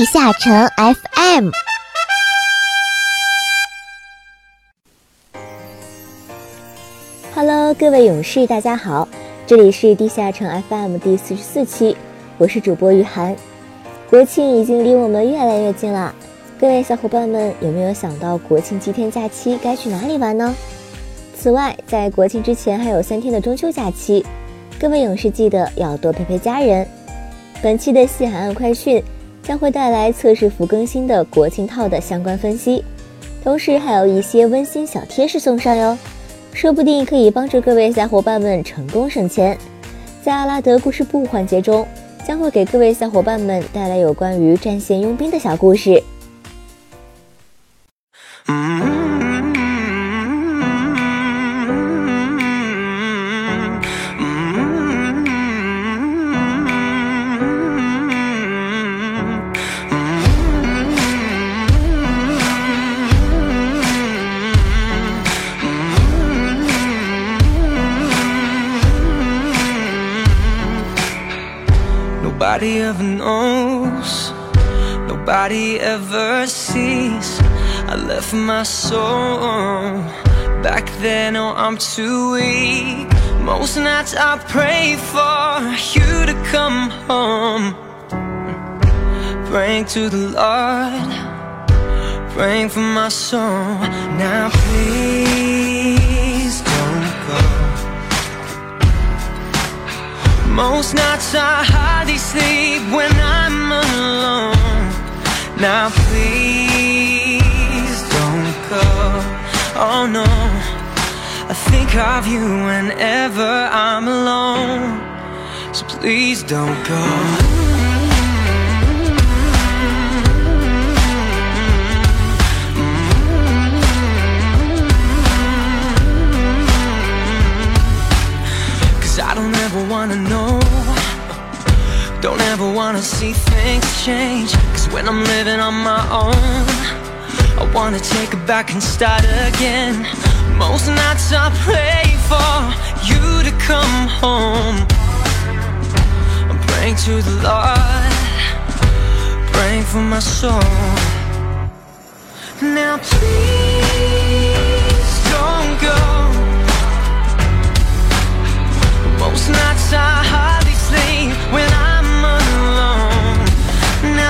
地下城 FM。Hello，各位勇士，大家好，这里是地下城 FM 第四十四期，我是主播雨涵。国庆已经离我们越来越近了，各位小伙伴们有没有想到国庆七天假期该去哪里玩呢？此外，在国庆之前还有三天的中秋假期，各位勇士记得要多陪陪家人。本期的西海岸快讯将会带来测试服更新的国庆套的相关分析，同时还有一些温馨小贴士送上哟，说不定可以帮助各位小伙伴们成功省钱。在阿拉德故事部环节中，将会给各位小伙伴们带来有关于战线佣兵的小故事。Ever sees. I left my soul back then. Oh, I'm too weak. Most nights I pray for you to come home. Praying to the Lord, praying for my soul. Now, please don't go. Most nights I hardly sleep when I'm alone. Now please don't go. Oh no, I think of you whenever I'm alone. So please don't go. Cause I don't ever wanna know Don't ever wanna see things change when I'm living on my own. I wanna take it back and start again. Most nights I pray for you to come home. I'm praying to the Lord. Praying for my soul. Now please don't go. Most nights I hardly sleep when I'm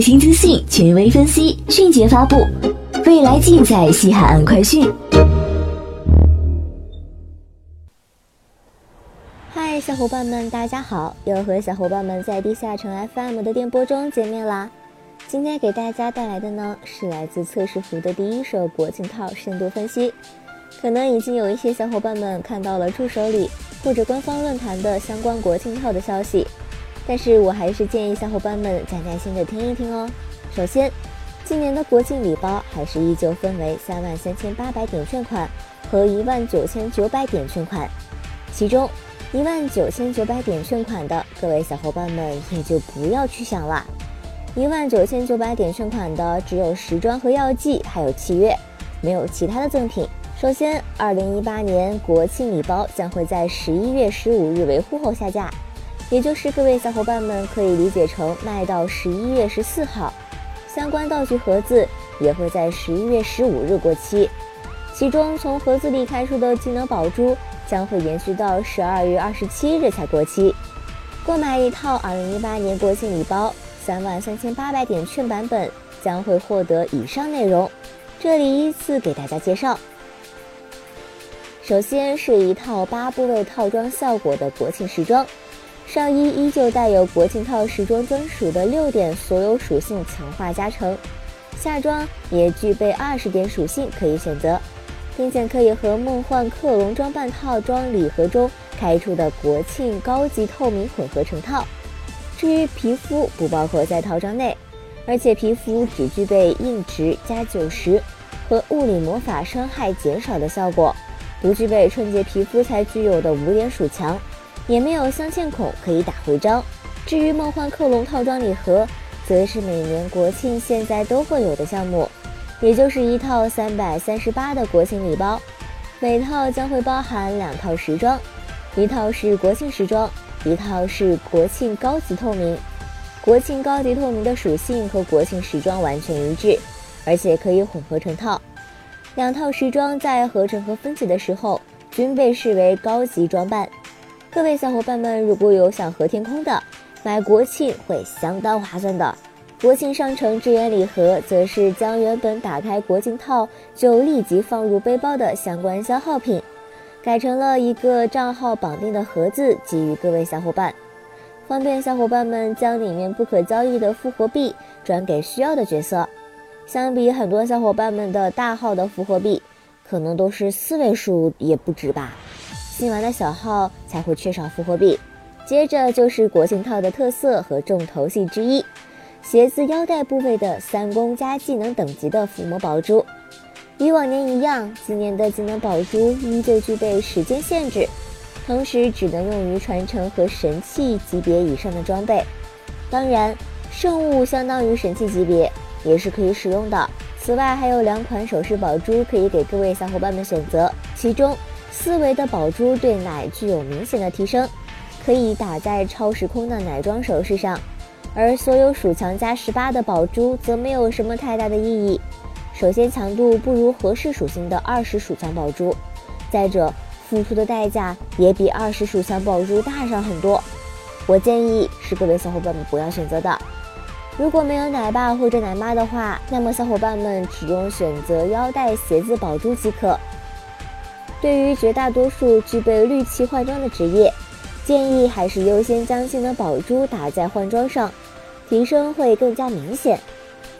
新资讯，权威分析，迅捷发布，未来尽在西海岸快讯。嗨，小伙伴们，大家好！又和小伙伴们在地下城 FM 的电波中见面啦。今天给大家带来的呢是来自测试服的第一手国庆套深度分析。可能已经有一些小伙伴们看到了助手里或者官方论坛的相关国庆套的消息，但是我还是建议小伙伴们再耐心的听一听哦。首先，今年的国庆礼包还是依旧分为三万三千八百点券款和一万九千九百点券款，其中。一万九千九百点券款的各位小伙伴们也就不要去想了。一万九千九百点券款的只有时装和药剂，还有契约，没有其他的赠品。首先，二零一八年国庆礼包将会在十一月十五日维护后下架，也就是各位小伙伴们可以理解成卖到十一月十四号。相关道具盒子也会在十一月十五日过期，其中从盒子里开出的技能宝珠。将会延续到十二月二十七日才过期。购买一套二零一八年国庆礼包，三万三千八百点券版本将会获得以上内容。这里依次给大家介绍。首先是一套八部位套装效果的国庆时装，上衣依旧带有国庆套时装专属的六点所有属性强化加成，下装也具备二十点属性可以选择。并且可以和梦幻克隆装扮套装礼盒中开出的国庆高级透明混合成套。至于皮肤不包括在套装内，而且皮肤只具备硬直加九十和物理魔法伤害减少的效果，不具备春节皮肤才具有的五点鼠强，也没有镶嵌孔可以打徽章。至于梦幻克隆套装礼盒，则是每年国庆现在都会有的项目，也就是一套三百三十八的国庆礼包，每套将会包含两套时装，一套是国庆时装。一套是国庆高级透明，国庆高级透明的属性和国庆时装完全一致，而且可以混合成套。两套时装在合成和分解的时候均被视为高级装扮。各位小伙伴们，如果有想合天空的，买国庆会相当划算的。国庆商城支援礼盒，则是将原本打开国庆套就立即放入背包的相关消耗品。改成了一个账号绑定的盒子，给予各位小伙伴，方便小伙伴们将里面不可交易的复活币转给需要的角色。相比很多小伙伴们的大号的复活币，可能都是四位数也不止吧。新玩的小号才会缺少复活币。接着就是国庆套的特色和重头戏之一，鞋子腰带部位的三攻加技能等级的伏魔宝珠。与往年一样，今年的技能宝珠依旧具备时间限制，同时只能用于传承和神器级别以上的装备。当然，圣物相当于神器级别，也是可以使用的。此外，还有两款首饰宝珠可以给各位小伙伴们选择，其中四维的宝珠对奶具有明显的提升，可以打在超时空的奶装首饰上；而所有属强加十八的宝珠则没有什么太大的意义。首先，强度不如合适属性的二十属强宝珠；再者，付出的代价也比二十属强宝珠大上很多。我建议是各位小伙伴们不要选择的。如果没有奶爸或者奶妈的话，那么小伙伴们只用选择腰带、鞋子宝珠即可。对于绝大多数具备绿器换装的职业，建议还是优先将技能宝珠打在换装上，提升会更加明显。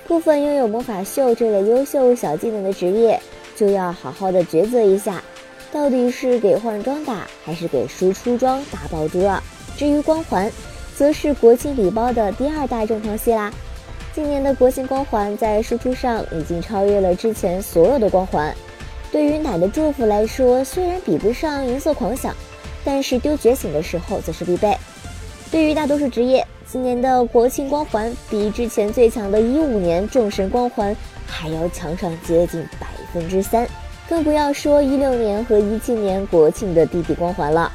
部分拥有魔法秀这类优秀小技能的职业，就要好好的抉择一下，到底是给换装打，还是给输出装打宝珠了。至于光环，则是国庆礼包的第二大重头戏啦。今年的国庆光环在输出上已经超越了之前所有的光环。对于奶的祝福来说，虽然比不上银色狂想，但是丢觉醒的时候则是必备。对于大多数职业，今年的国庆光环比之前最强的一五年众神光环还要强上接近百分之三，更不要说一六年和一七年国庆的弟弟光环了。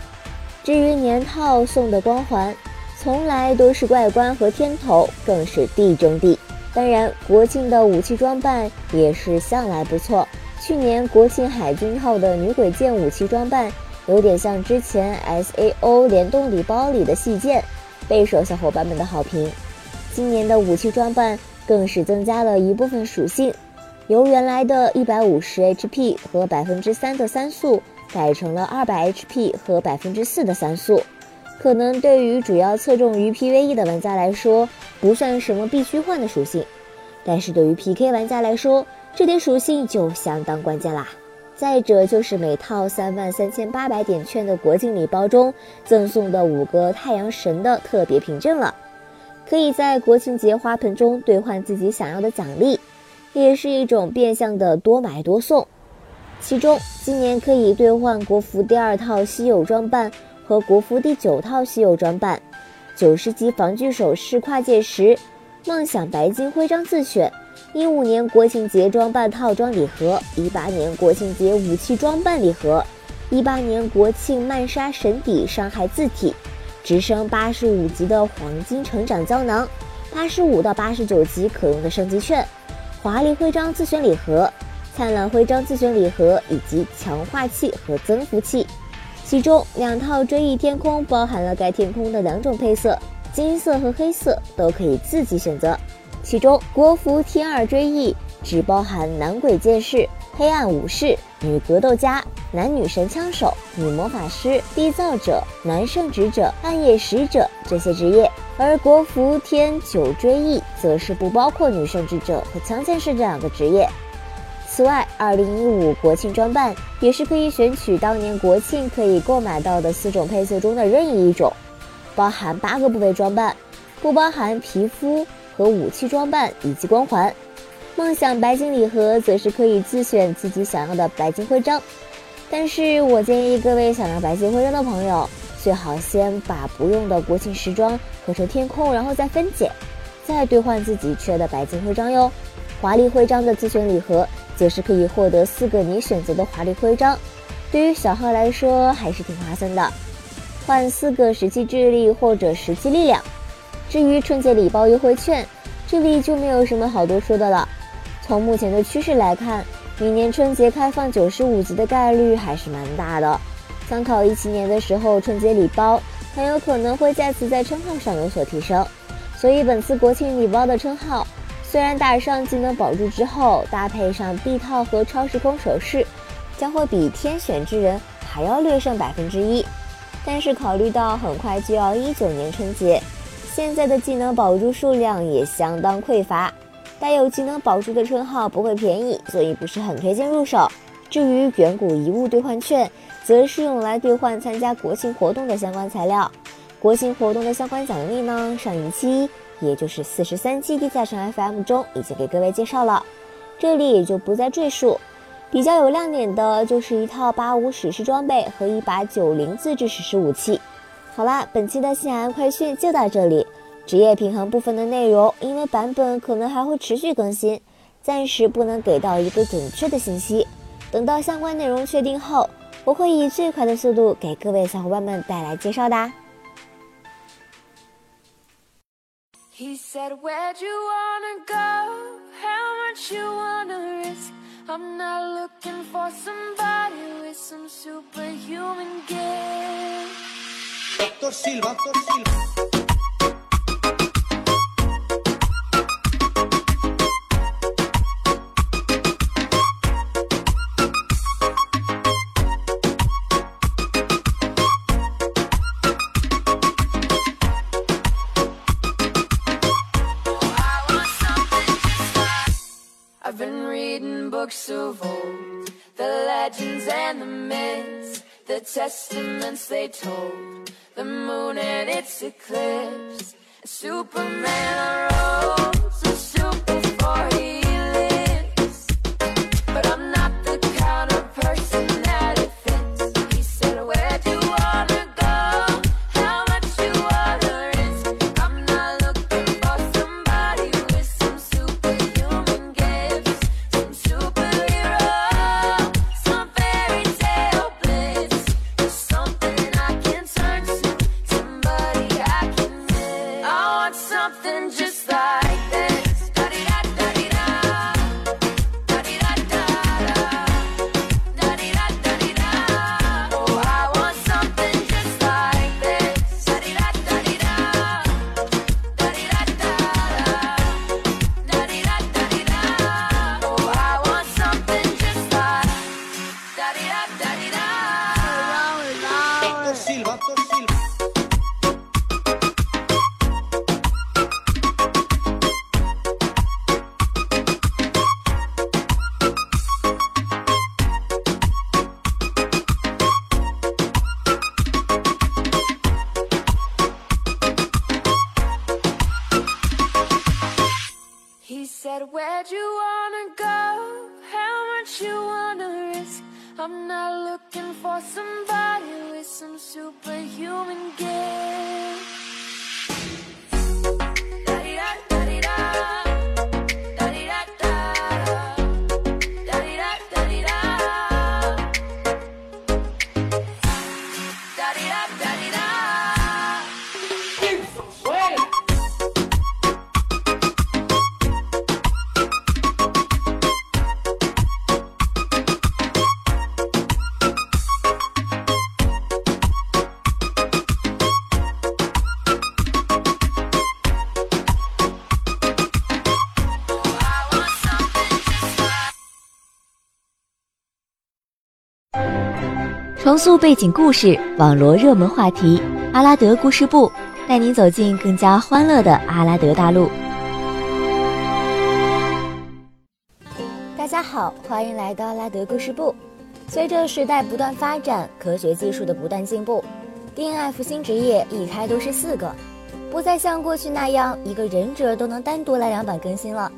至于年套送的光环，从来都是外观和天头，更是地中地。当然，国庆的武器装扮也是向来不错。去年国庆海军号的女鬼剑武器装扮，有点像之前 SAO 联动礼包里的细剑。备受小伙伴们的好评，今年的武器装扮更是增加了一部分属性，由原来的一百五十 HP 和百分之三的三速，改成了二百 HP 和百分之四的三速。可能对于主要侧重于 PVE 的玩家来说，不算什么必须换的属性，但是对于 PK 玩家来说，这点属性就相当关键啦。再者就是每套三万三千八百点券的国庆礼包中赠送的五个太阳神的特别凭证了，可以在国庆节花盆中兑换自己想要的奖励，也是一种变相的多买多送。其中今年可以兑换国服第二套稀有装扮和国服第九套稀有装扮，九十级防具首饰跨界石，梦想白金徽章自选。一五年国庆节装扮套装礼盒，一八年国庆节武器装扮礼盒，一八年国庆曼莎神邸伤害字体，直升八十五级的黄金成长胶囊，八十五到八十九级可用的升级券，华丽徽章自选礼盒，灿烂徽章自选礼盒以及强化器和增幅器，其中两套追忆天空包含了该天空的两种配色，金色和黑色都可以自己选择。其中，国服天二追忆只包含男鬼剑士、黑暗武士、女格斗家、男女神枪手、女魔法师、缔造者、男圣职者、暗夜使者这些职业，而国服天九追忆则是不包括女圣职者和枪剑士这两个职业。此外，二零一五国庆装扮也是可以选取当年国庆可以购买到的四种配色中的任意一种，包含八个部位装扮，不包含皮肤和武器装扮以及光环。梦想白金礼盒则是可以自选自己想要的白金徽章，但是我建议各位想要白金徽章的朋友，最好先把不用的国庆时装合成天空，然后再分解，再兑换自己缺的白金徽章哟。华丽徽章的自选礼盒，则是可以获得四个你选择的华丽徽章，对于小号来说还是挺划算的，换四个石器智力或者石器力量。至于春节礼包优惠券，这里就没有什么好多说的了。从目前的趋势来看，明年春节开放九十五级的概率还是蛮大的。参考一七年的时候，春节礼包很有可能会再次在称号上有所提升，所以本次国庆礼包的称号。虽然打上技能宝珠之后，搭配上臂套和超时空手势，将会比天选之人还要略胜百分之一，但是考虑到很快就要一九年春节，现在的技能宝珠数量也相当匮乏，带有技能宝珠的称号不会便宜，所以不是很推荐入手。至于远古遗物兑换券，则是用来兑换参加国庆活动的相关材料。国庆活动的相关奖励呢，上一期。也就是四十三期地下城 FM 中已经给各位介绍了，这里也就不再赘述。比较有亮点的就是一套八五史诗装备和一把九零自制史诗武器。好啦，本期的西海岸快讯就到这里。职业平衡部分的内容，因为版本可能还会持续更新，暂时不能给到一个准确的信息。等到相关内容确定后，我会以最快的速度给各位小伙伴们带来介绍的。He said, Where'd you wanna go? How much you wanna risk? I'm not looking for somebody with some superhuman gifts. Doctor Silva, Doctor Silva. I've been reading books of old, the legends and the myths, the testaments they told, the moon and its eclipse, Superman arose, 重塑背景故事，网罗热门话题，阿拉德故事部带您走进更加欢乐的阿拉德大陆。大家好。欢迎来到阿拉德故事部。随着时代不断发展，科学技术的不断进步，DNF 新职业一开都是四个，不再像过去那样一个忍者都能单独来两版更新了。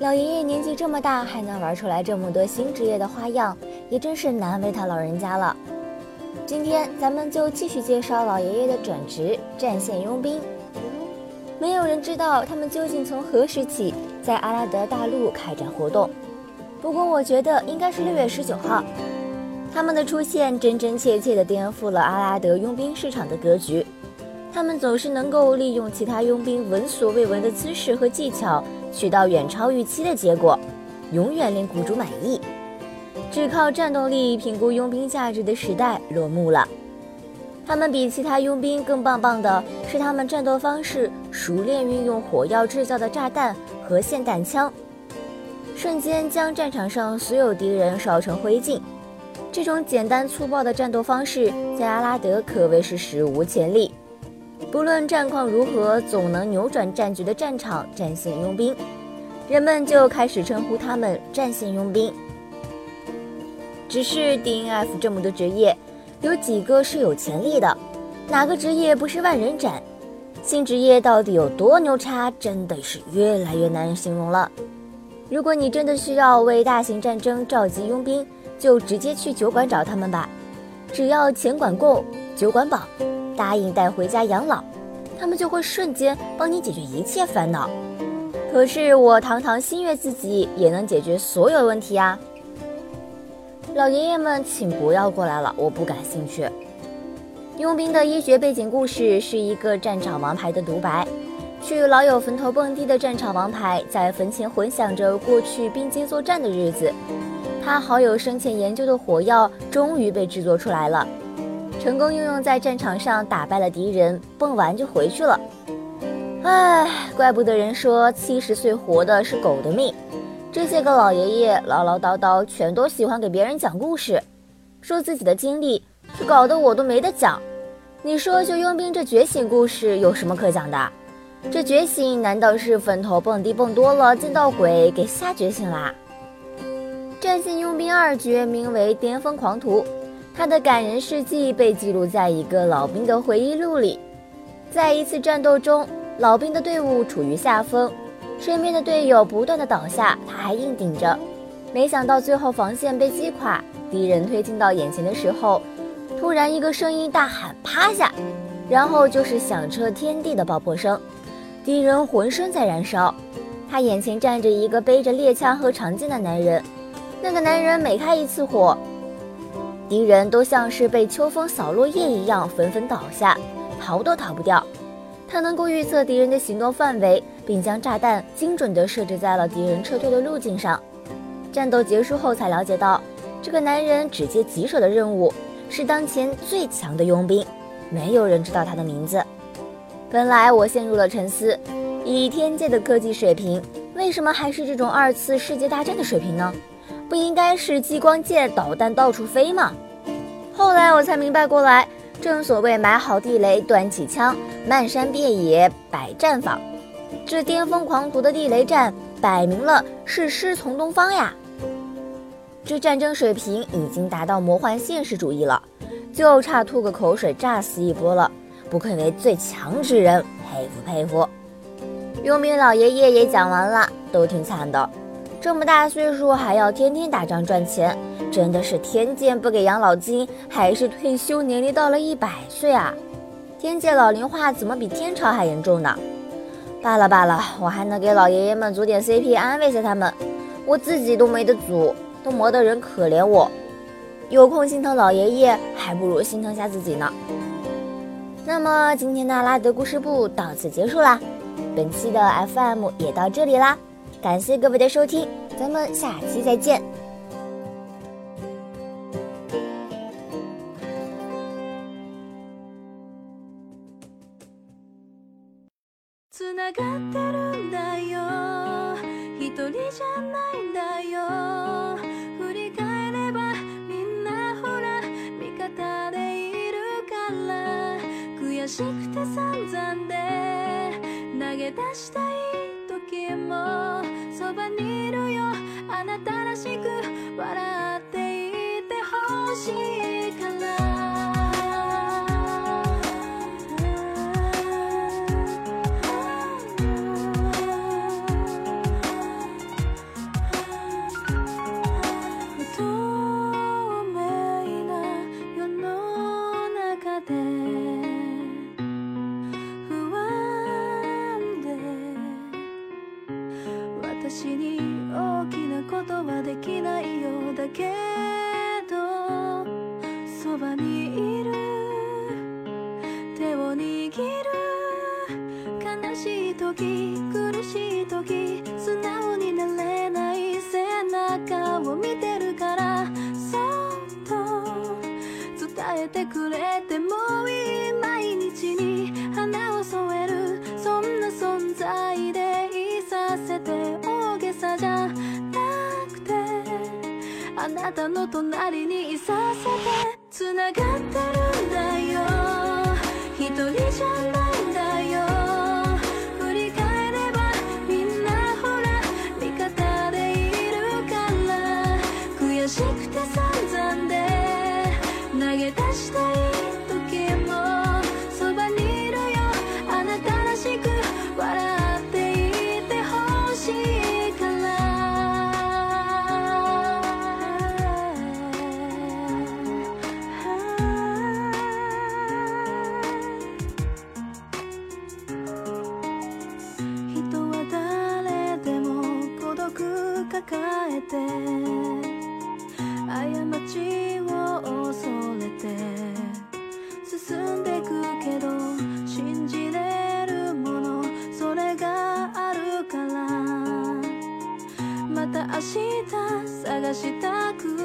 老爷爷年纪这么大，还能玩出来这么多新职业的花样，也真是难为他老人家了。今天咱们就继续介绍老爷爷的转职——战线佣兵。没有人知道他们究竟从何时起在阿拉德大陆开展活动，不过我觉得应该是六月十九号。他们的出现真真切切地颠覆了阿拉德佣兵市场的格局。他们总是能够利用其他佣兵闻所未闻的姿势和技巧，取到远超预期的结果，永远令雇主满意。只靠战斗力评估佣兵价值的时代落幕了。他们比其他佣兵更棒棒的是，他们战斗方式熟练运用火药制造的炸弹和霰弹枪，瞬间将战场上所有敌人烧成灰烬。这种简单粗暴的战斗方式在阿拉德可谓是史无前例。不论战况如何，总能扭转战局的战场战线佣兵，人们就开始称呼他们战线佣兵。只是 DNF 这么多职业。有几个是有潜力的，哪个职业不是万人斩？新职业到底有多牛叉，真的是越来越难形容了。如果你真的需要为大型战争召集佣兵，就直接去酒馆找他们吧。只要钱管够，酒管饱，答应带回家养老，他们就会瞬间帮你解决一切烦恼。可是我堂堂新月自己也能解决所有问题啊！老爷爷们，请不要过来了，我不感兴趣。佣兵的医学背景故事是一个战场王牌的独白。去老友坟头蹦迪的战场王牌，在坟前回想着过去并肩作战的日子。他好友生前研究的火药终于被制作出来了，成功应用在战场上，打败了敌人，蹦完就回去了。唉，怪不得人说七十岁活的是狗的命。这些个老爷爷唠唠叨叨，全都喜欢给别人讲故事，说自己的经历，就搞得我都没得讲。你说就佣兵这觉醒故事有什么可讲的？这觉醒难道是坟头蹦迪蹦多了见到鬼给吓觉醒啦？战线佣兵二绝名为巅峰狂徒，他的感人事迹被记录在一个老兵的回忆录里。在一次战斗中，老兵的队伍处于下风。身边的队友不断的倒下，他还硬顶着。没想到最后防线被击垮，敌人推进到眼前的时候，突然一个声音大喊“趴下”，然后就是响彻天地的爆破声。敌人浑身在燃烧，他眼前站着一个背着猎枪和长剑的男人。那个男人每开一次火，敌人都像是被秋风扫落叶一样纷纷倒下，逃都逃不掉。他能够预测敌人的行动范围。并将炸弹精准地设置在了敌人撤退的路径上。战斗结束后才了解到，这个男人只接棘手的任务，是当前最强的佣兵，没有人知道他的名字。本来我陷入了沉思，以天界的科技水平，为什么还是这种二次世界大战的水平呢？不应该是激光剑导弹到处飞吗？后来我才明白过来，正所谓埋好地雷，端起枪，漫山遍野摆战法。这巅峰狂徒的地雷战，摆明了是师从东方呀！这战争水平已经达到魔幻现实主义了，就差吐个口水炸死一波了。不愧为最强之人，佩服佩服！佣兵老爷爷也讲完了，都挺惨的，这么大岁数还要天天打仗赚钱，真的是天界不给养老金，还是退休年龄到了一百岁啊？天界老龄化怎么比天朝还严重呢？罢了罢了，我还能给老爷爷们组点 CP，安慰下他们。我自己都没得组，都磨得人可怜我。有空心疼老爷爷，还不如心疼下自己呢。那么今天的拉德故事部到此结束啦，本期的 FM 也到这里啦，感谢各位的收听，咱们下期再见。つながってるんだよ一人じゃないんだよ振り返ればみんなほら味方でいるから悔しくて散々で投げ出したい もそばにいるよ。あなたらしく笑っていてほしいから。私に大きなことはできないようだけどそばにいる。手を握る。悲しい時苦しい時素直になれない背中を見てるからそっと伝えてくれてもいいなたの隣にいさせて繋がってるんだよ。一人じゃない。明日探したく